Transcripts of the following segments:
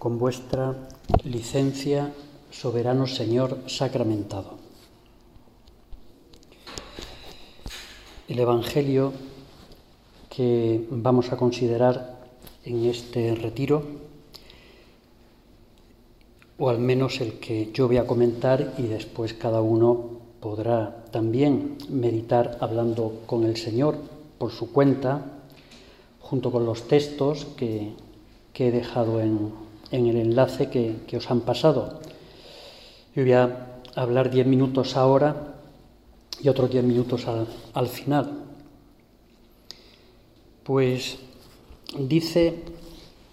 con vuestra licencia, soberano Señor sacramentado. El Evangelio que vamos a considerar en este retiro, o al menos el que yo voy a comentar y después cada uno podrá también meditar hablando con el Señor por su cuenta, junto con los textos que, he dejado en, el enlace que, os han pasado. Yo voy a hablar diez minutos ahora y otros diez minutos al, final. Pues dice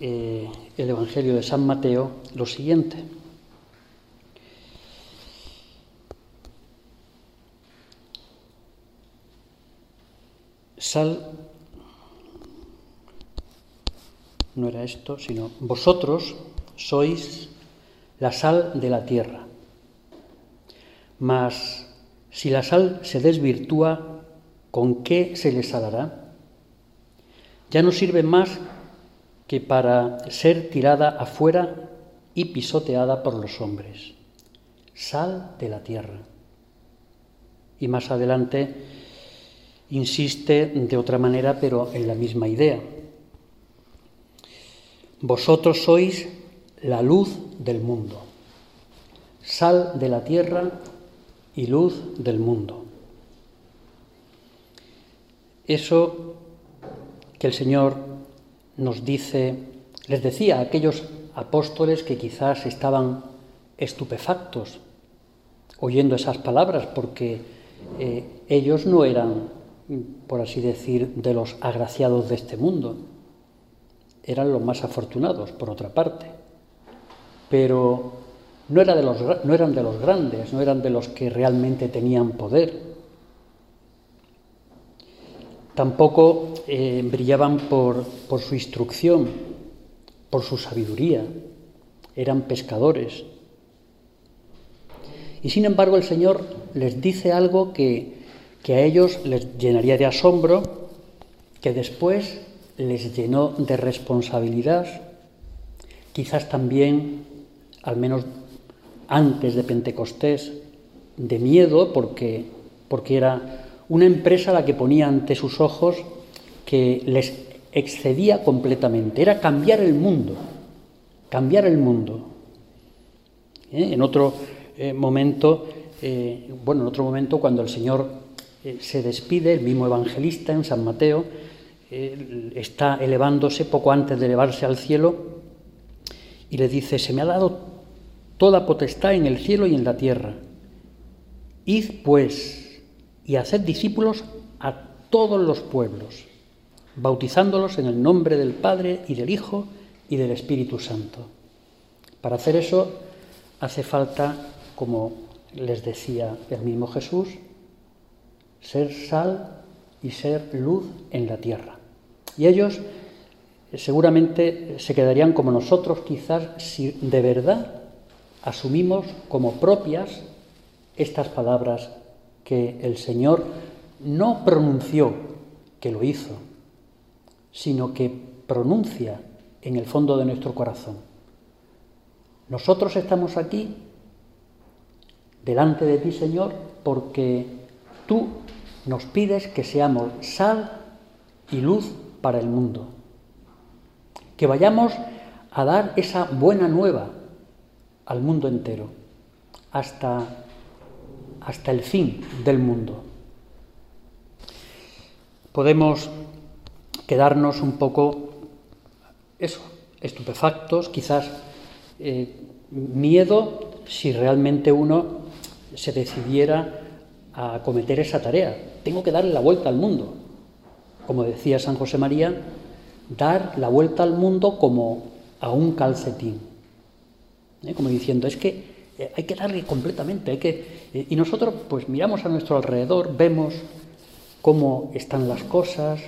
eh, el Evangelio de San Mateo lo siguiente. Sal, no era esto, sino vosotros sois la sal de la tierra. Mas si la sal se desvirtúa, ¿con qué se le salará? Ya no sirve más que para ser tirada afuera y pisoteada por los hombres. Sal de la tierra. Y más adelante insiste de otra manera, pero en la misma idea. Vosotros sois la luz del mundo, sal de la tierra y luz del mundo. Eso que el Señor nos dice, les decía a aquellos apóstoles que quizás estaban estupefactos oyendo esas palabras, porque eh, ellos no eran por así decir, de los agraciados de este mundo. Eran los más afortunados, por otra parte. Pero no, eran de los grandes, no eran de los que realmente tenían poder. Tampoco eh, brillaban por, su instrucción, por su sabiduría. Eran pescadores. Y sin embargo el Señor les dice algo que a ellos les llenaría de asombro, que después les llenó de responsabilidad, quizás también, al menos antes de Pentecostés, de miedo, porque, porque era una empresa la que ponía ante sus ojos que les excedía completamente, era cambiar el mundo, cambiar el mundo. ¿Eh? En otro eh, momento, eh, bueno, en otro momento cuando el Señor se despide, el mismo evangelista en San Mateo, está elevándose poco antes de elevarse al cielo y le dice, se me ha dado toda potestad en el cielo y en la tierra. Id pues y haced discípulos a todos los pueblos, bautizándolos en el nombre del Padre y del Hijo y del Espíritu Santo. Para hacer eso hace falta, como les decía el mismo Jesús, ser sal y ser luz en la tierra. Y ellos seguramente se quedarían como nosotros quizás si de verdad asumimos como propias estas palabras que el Señor no pronunció, que lo hizo, sino que pronuncia en el fondo de nuestro corazón. Nosotros estamos aquí delante de ti, Señor, porque tú nos pides que seamos sal y luz para el mundo, que vayamos a dar esa buena nueva al mundo entero, hasta, hasta el fin del mundo. Podemos quedarnos un poco, eso, estupefactos, quizás eh, miedo si realmente uno se decidiera a cometer esa tarea. Tengo que darle la vuelta al mundo. Como decía San José María, dar la vuelta al mundo como a un calcetín. ¿Eh? Como diciendo, es que eh, hay que darle completamente. Hay que... Eh, y nosotros pues miramos a nuestro alrededor, vemos cómo están las cosas.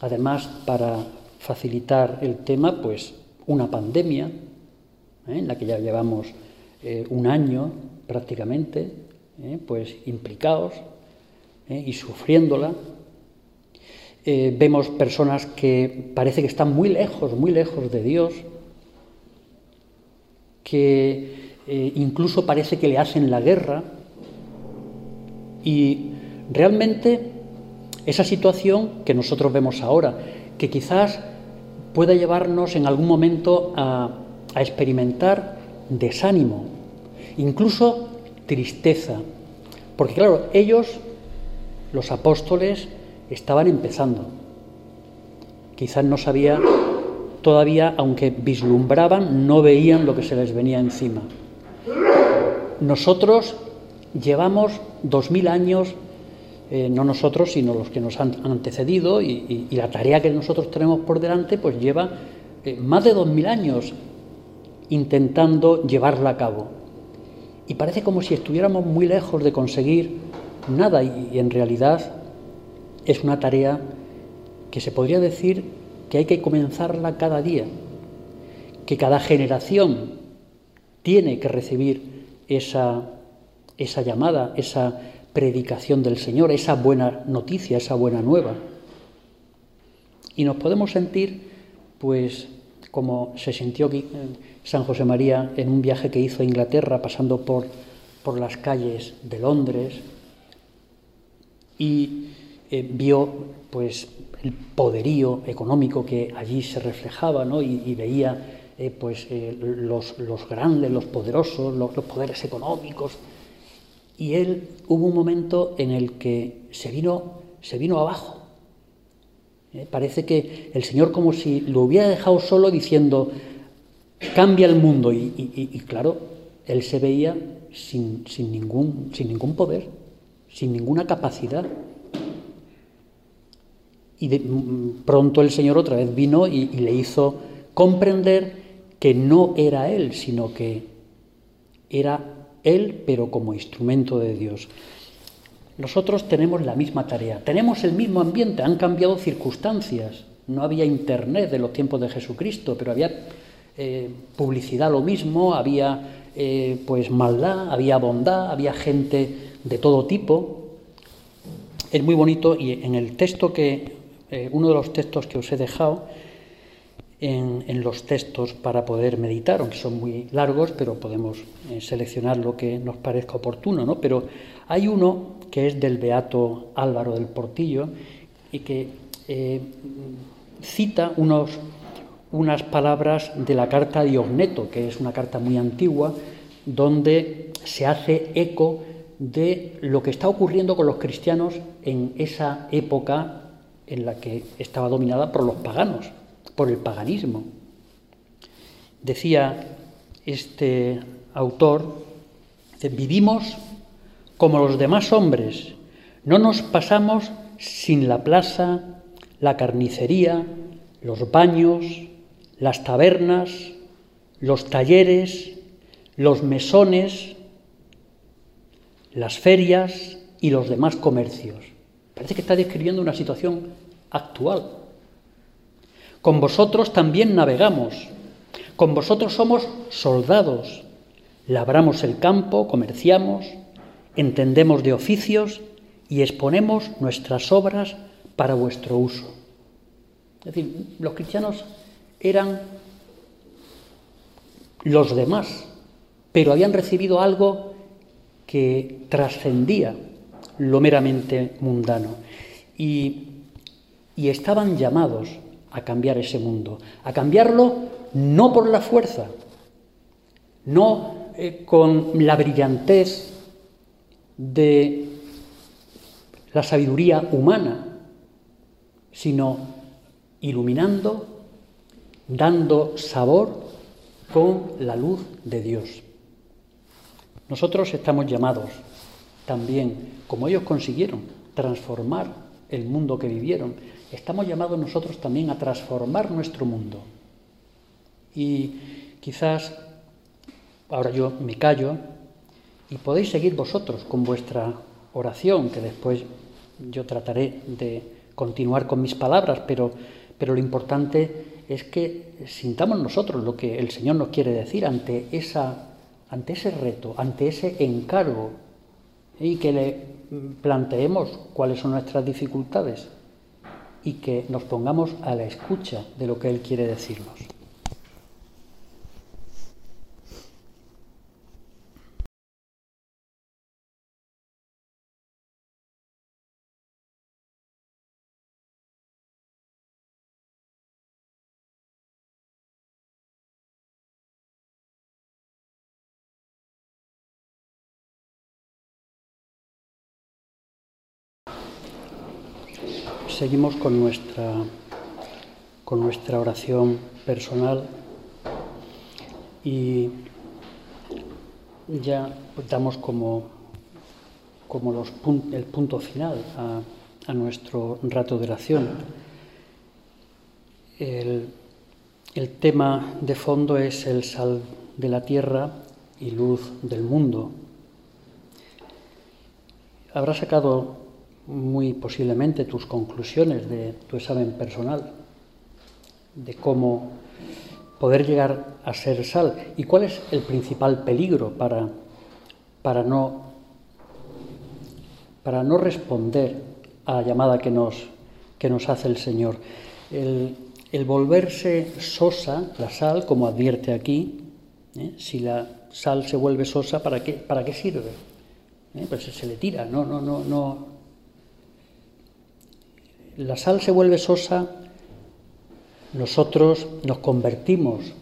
Además, para facilitar el tema, pues una pandemia, en la que ya llevamos un año prácticamente, pues implicados y sufriéndola. Eh, vemos personas que parece que están muy lejos, muy lejos de Dios, que eh, incluso parece que le hacen la guerra. Y realmente esa situación que nosotros vemos ahora, que quizás pueda llevarnos en algún momento a, a experimentar desánimo, incluso tristeza, porque claro, ellos, los apóstoles, estaban empezando. Quizás no sabía todavía, aunque vislumbraban, no veían lo que se les venía encima. Nosotros llevamos dos mil años, eh, no nosotros, sino los que nos han antecedido, y, la tarea que nosotros tenemos por delante, pues lleva eh, más de dos mil años intentando llevarla a cabo. Y parece como si estuviéramos muy lejos de conseguir nada, y en realidad es una tarea que se podría decir que hay que comenzarla cada día, que cada generación tiene que recibir esa, esa llamada, esa predicación del Señor, esa buena noticia, esa buena nueva. Y nos podemos sentir, pues, como se sintió eh, San José María en un viaje que hizo a Inglaterra, pasando por, por las calles de Londres, y eh, vio pues el poderío económico que allí se reflejaba ¿no? y, veía eh, pues eh, los, los, grandes, los poderosos, los, poderes económicos. Y él hubo un momento en el que se vino, se vino abajo. parece que el Señor como si lo hubiera dejado solo diciendo, cambia el mundo. Y, y claro, él se veía sin, sin, ningún, sin ningún poder, sin ninguna capacidad. Y pronto el Señor otra vez vino y, le hizo comprender que no era Él, sino que era Él, pero como instrumento de Dios. Nosotros tenemos la misma tarea, tenemos el mismo ambiente, han cambiado circunstancias. No había internet de los tiempos de Jesucristo, pero había eh, publicidad lo mismo, había eh, pues maldad, había bondad, había gente de todo tipo. Es muy bonito y en el texto que eh, uno de los textos que os he dejado en, los textos para poder meditar, aunque son muy largos, pero podemos eh, seleccionar lo que nos parezca oportuno, ¿no? Pero hay uno que es del Beato Álvaro del Portillo y que eh, cita unos, unas palabras de la carta de Ogneto, que es una carta muy antigua, donde se hace eco de lo que está ocurriendo con los cristianos en esa época en la que estaba dominada por los paganos, por el paganismo. Decía este autor, vivimos como los demás hombres, no nos pasamos sin la plaza, la carnicería, los baños, las tabernas, los talleres, los mesones, las ferias y los demás comercios. Parece que está describiendo una situación actual. Con vosotros también navegamos, con vosotros somos soldados, labramos el campo, comerciamos, entendemos de oficios y exponemos nuestras obras para vuestro uso. Es decir, los cristianos eran los demás, pero habían recibido algo que trascendía lo meramente mundano. Y, estaban llamados a cambiar ese mundo, a cambiarlo no por la fuerza, no eh, con la brillantez de la sabiduría humana, sino iluminando, dando sabor con la luz de Dios. Nosotros estamos llamados también, como ellos consiguieron transformar el mundo que vivieron, estamos llamados nosotros también a transformar nuestro mundo. Y quizás ahora yo me callo y podéis seguir vosotros con vuestra oración, que después yo trataré de continuar con mis palabras, pero, pero lo importante es que sintamos nosotros lo que el Señor nos quiere decir ante, esa, ante ese reto, ante ese encargo y que le planteemos cuáles son nuestras dificultades y que nos pongamos a la escucha de lo que Él quiere decirnos. Seguimos con nuestra, con nuestra oración personal y ya damos como, como los el punto final a, a, nuestro rato de oración. El, el tema de fondo es el sal de la tierra y luz del mundo. Habrás sacado muy posiblemente tus conclusiones de tu examen personal, de cómo poder llegar a ser sal y cuál es el principal peligro para, para, no, para no responder a la llamada que nos, que nos hace el Señor. El, volverse sosa, la sal, como advierte aquí, ¿eh? si la sal se vuelve sosa, ¿para qué, para qué sirve? ¿Eh? Pues se le tira, no, no, no, la sal se vuelve sosa, nosotros nos convertimos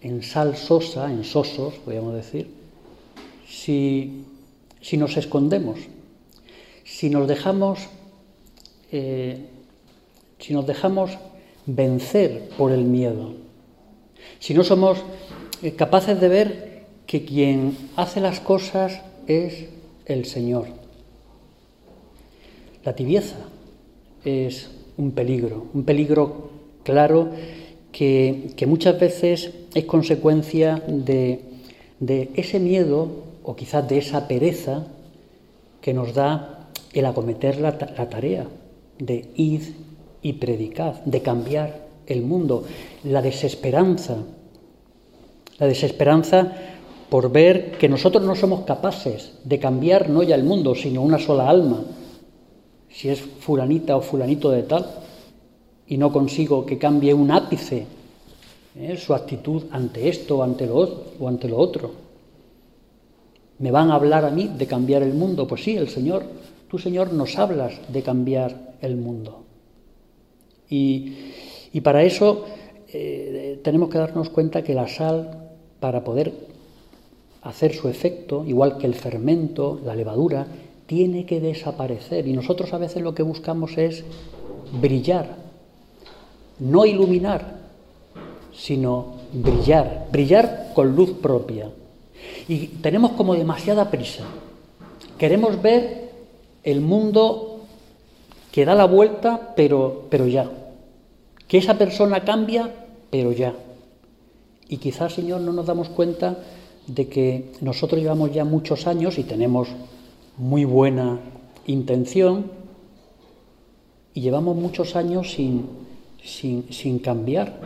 en sal sosa, en sosos, podríamos decir, si, nos escondemos, si nos dejamos, eh, si nos dejamos vencer por el miedo, si no somos eh, capaces de ver que quien hace las cosas es el Señor. La tibieza, es un peligro, un peligro claro que, muchas veces es consecuencia de, ese miedo o quizás de esa pereza que nos da el acometer la, la tarea de ir y predicar, de cambiar el mundo, la desesperanza, la desesperanza por ver que nosotros no somos capaces de cambiar no ya el mundo, sino una sola alma, si es fulanita o fulanito de tal, y no consigo que cambie un ápice ¿eh? su actitud ante esto ante lo, o ante lo otro. ¿Me van a hablar a mí de cambiar el mundo? Pues sí, el Señor, tú Señor nos hablas de cambiar el mundo. Y, para eso eh, tenemos que darnos cuenta que la sal, para poder hacer su efecto, igual que el fermento, la levadura, tiene que desaparecer. Y nosotros a veces lo que buscamos es brillar, no iluminar, sino brillar, brillar con luz propia. Y tenemos como demasiada prisa. Queremos ver el mundo que da la vuelta, pero, pero ya. Que esa persona cambia, pero ya. Y quizás, Señor, no nos damos cuenta de que nosotros llevamos ya muchos años y tenemos muy buena intención y llevamos muchos años sin, sin, cambiar,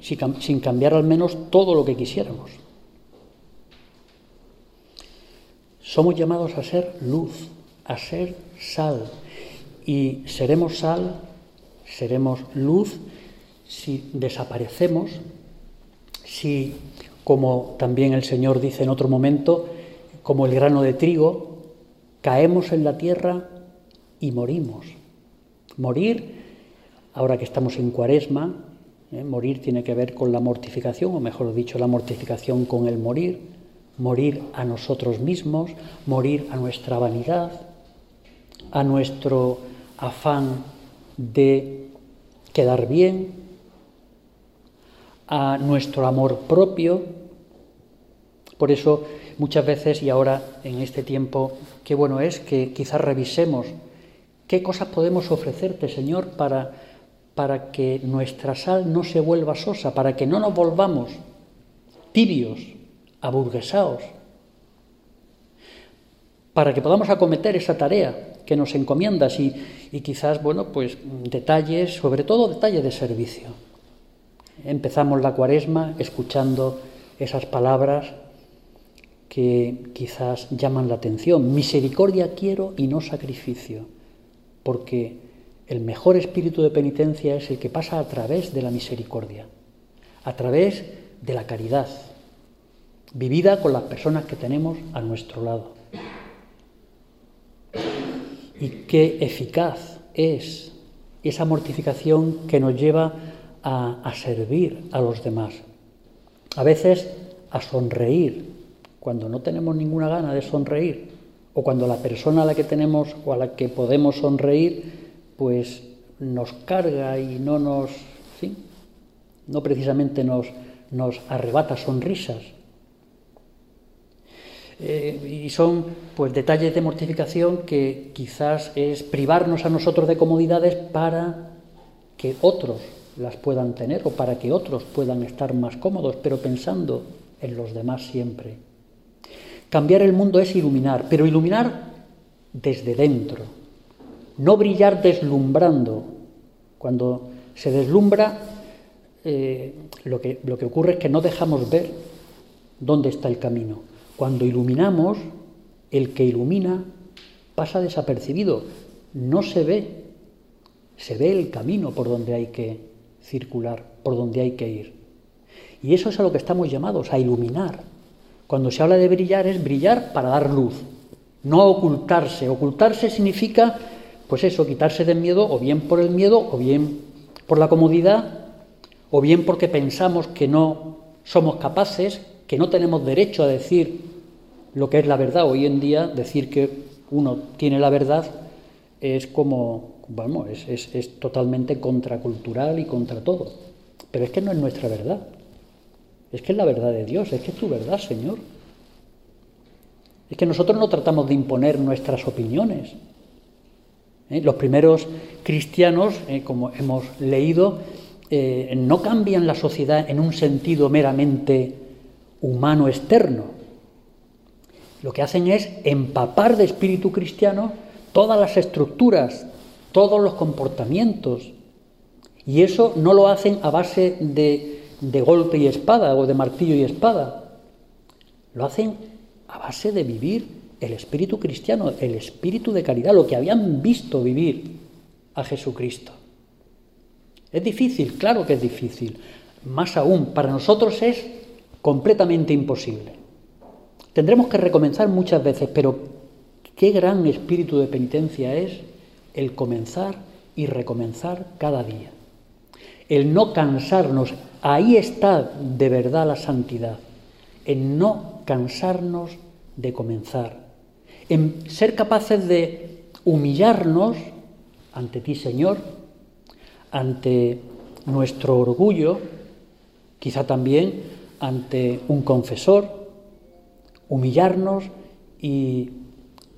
sin, sin cambiar al menos todo lo que quisiéramos. Somos llamados a ser luz, a ser sal, y seremos sal, seremos luz si desaparecemos, si, como también el Señor dice en otro momento, como el grano de trigo, caemos en la tierra y morimos. Morir, ahora que estamos en cuaresma, ¿eh? morir tiene que ver con la mortificación, o mejor dicho, la mortificación con el morir, morir a nosotros mismos, morir a nuestra vanidad, a nuestro afán de quedar bien, a nuestro amor propio. Por eso muchas veces y ahora en este tiempo, qué bueno es que quizás revisemos qué cosas podemos ofrecerte, Señor, para, para que nuestra sal no se vuelva sosa, para que no nos volvamos tibios, aburguesados, para que podamos acometer esa tarea que nos encomiendas y, y quizás, bueno, pues detalles, sobre todo detalles de servicio. Empezamos la cuaresma escuchando esas palabras que quizás llaman la atención. Misericordia quiero y no sacrificio, porque el mejor espíritu de penitencia es el que pasa a través de la misericordia, a través de la caridad, vivida con las personas que tenemos a nuestro lado. Y qué eficaz es esa mortificación que nos lleva a, a servir a los demás, a veces a sonreír cuando no tenemos ninguna gana de sonreír o cuando la persona a la que tenemos o a la que podemos sonreír pues nos carga y no nos, ¿sí? no precisamente nos, nos arrebata sonrisas. Eh, y son pues detalles de mortificación que quizás es privarnos a nosotros de comodidades para que otros las puedan tener o para que otros puedan estar más cómodos, pero pensando en los demás siempre. Cambiar el mundo es iluminar, pero iluminar desde dentro, no brillar deslumbrando. Cuando se deslumbra, eh, lo, que, lo que ocurre es que no dejamos ver dónde está el camino. Cuando iluminamos, el que ilumina pasa desapercibido, no se ve, se ve el camino por donde hay que circular, por donde hay que ir. Y eso es a lo que estamos llamados, a iluminar. Cuando se habla de brillar es brillar para dar luz, no ocultarse. Ocultarse significa, pues eso, quitarse de miedo, o bien por el miedo, o bien por la comodidad, o bien porque pensamos que no somos capaces, que no tenemos derecho a decir lo que es la verdad. Hoy en día decir que uno tiene la verdad es como, vamos, es, es totalmente contracultural y contra todo. Pero es que no es nuestra verdad. Es que es la verdad de Dios, es que es tu verdad, Señor. Es que nosotros no tratamos de imponer nuestras opiniones. ¿Eh? Los primeros cristianos, eh, como hemos leído, eh, no cambian la sociedad en un sentido meramente humano externo. Lo que hacen es empapar de espíritu cristiano todas las estructuras, todos los comportamientos. Y eso no lo hacen a base de, de golpe y espada o de martillo y espada. Lo hacen a base de vivir el espíritu cristiano, el espíritu de caridad, lo que habían visto vivir a Jesucristo. Es difícil, claro que es difícil. Más aún, para nosotros es completamente imposible. Tendremos que recomenzar muchas veces, pero qué gran espíritu de penitencia es el comenzar y recomenzar cada día. El no cansarnos, ahí está de verdad la santidad, en no cansarnos de comenzar, en ser capaces de humillarnos ante ti, Señor, ante nuestro orgullo, quizá también ante un confesor, humillarnos y,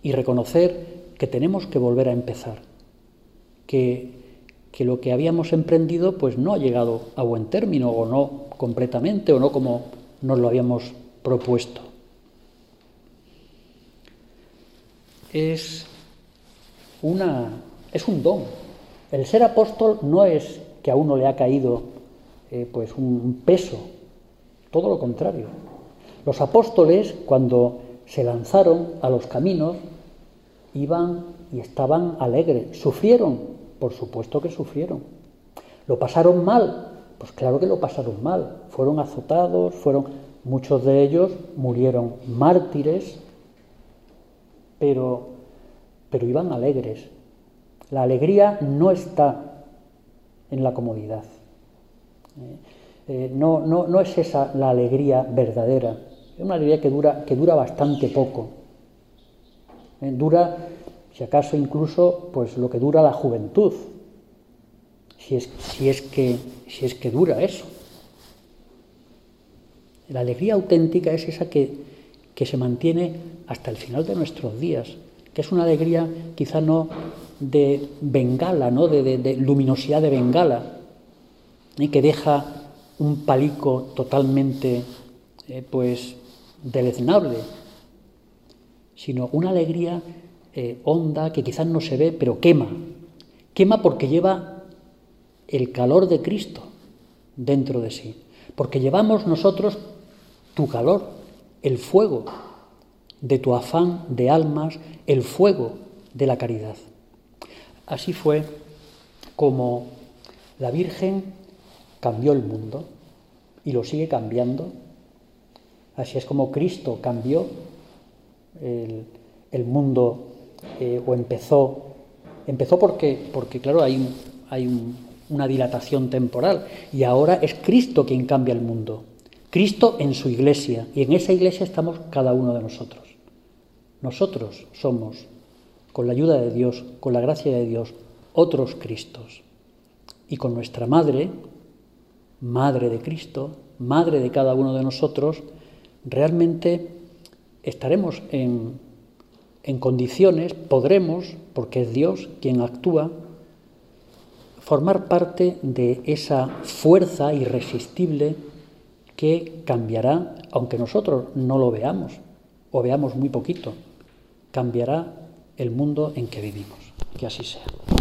y reconocer que tenemos que volver a empezar, que, que lo que habíamos emprendido pues no ha llegado a buen término o no completamente o no como nos lo habíamos propuesto. Es, una, es un don. El ser apóstol no es que a uno le ha caído eh, pues un peso, todo lo contrario. Los apóstoles, cuando se lanzaron a los caminos, iban y estaban alegres. ¿Sufrieron? Por supuesto que sufrieron. ¿Lo pasaron mal? Pues claro que lo pasaron mal. Fueron azotados, fueron Muchos de ellos murieron mártires, pero, pero iban alegres. La alegría no está en la comodidad. Eh, eh, no, no, es esa la alegría verdadera. Es una alegría que dura, que dura bastante poco. Eh, dura, si acaso, incluso pues, lo que dura la juventud. Si es, si es, que, si es que dura eso. La alegría auténtica es esa que, se mantiene hasta el final de nuestros días, que es una alegría quizá no de bengala, ¿no? de, luminosidad de bengala, y que deja un palico totalmente eh, pues deleznable, sino una alegría eh, honda que quizás no se ve, pero quema. Quema porque lleva el calor de Cristo dentro de sí, porque llevamos nosotros tu calor, el fuego de tu afán de almas, el fuego de la caridad. Así fue como la Virgen cambió el mundo y lo sigue cambiando. Así es como Cristo cambió el, mundo eh, o empezó. Empezó porque, porque claro, hay, hay una dilatación temporal y ahora es Cristo quien cambia el mundo. Cristo en su iglesia y en esa iglesia estamos cada uno de nosotros. Nosotros somos, con la ayuda de Dios, con la gracia de Dios, otros Cristos. Y con nuestra Madre, Madre de Cristo, Madre de cada uno de nosotros, realmente estaremos en, en condiciones, podremos, porque es Dios quien actúa, formar parte de esa fuerza irresistible que cambiará, aunque nosotros no lo veamos o veamos muy poquito, cambiará el mundo en que vivimos. Que así sea.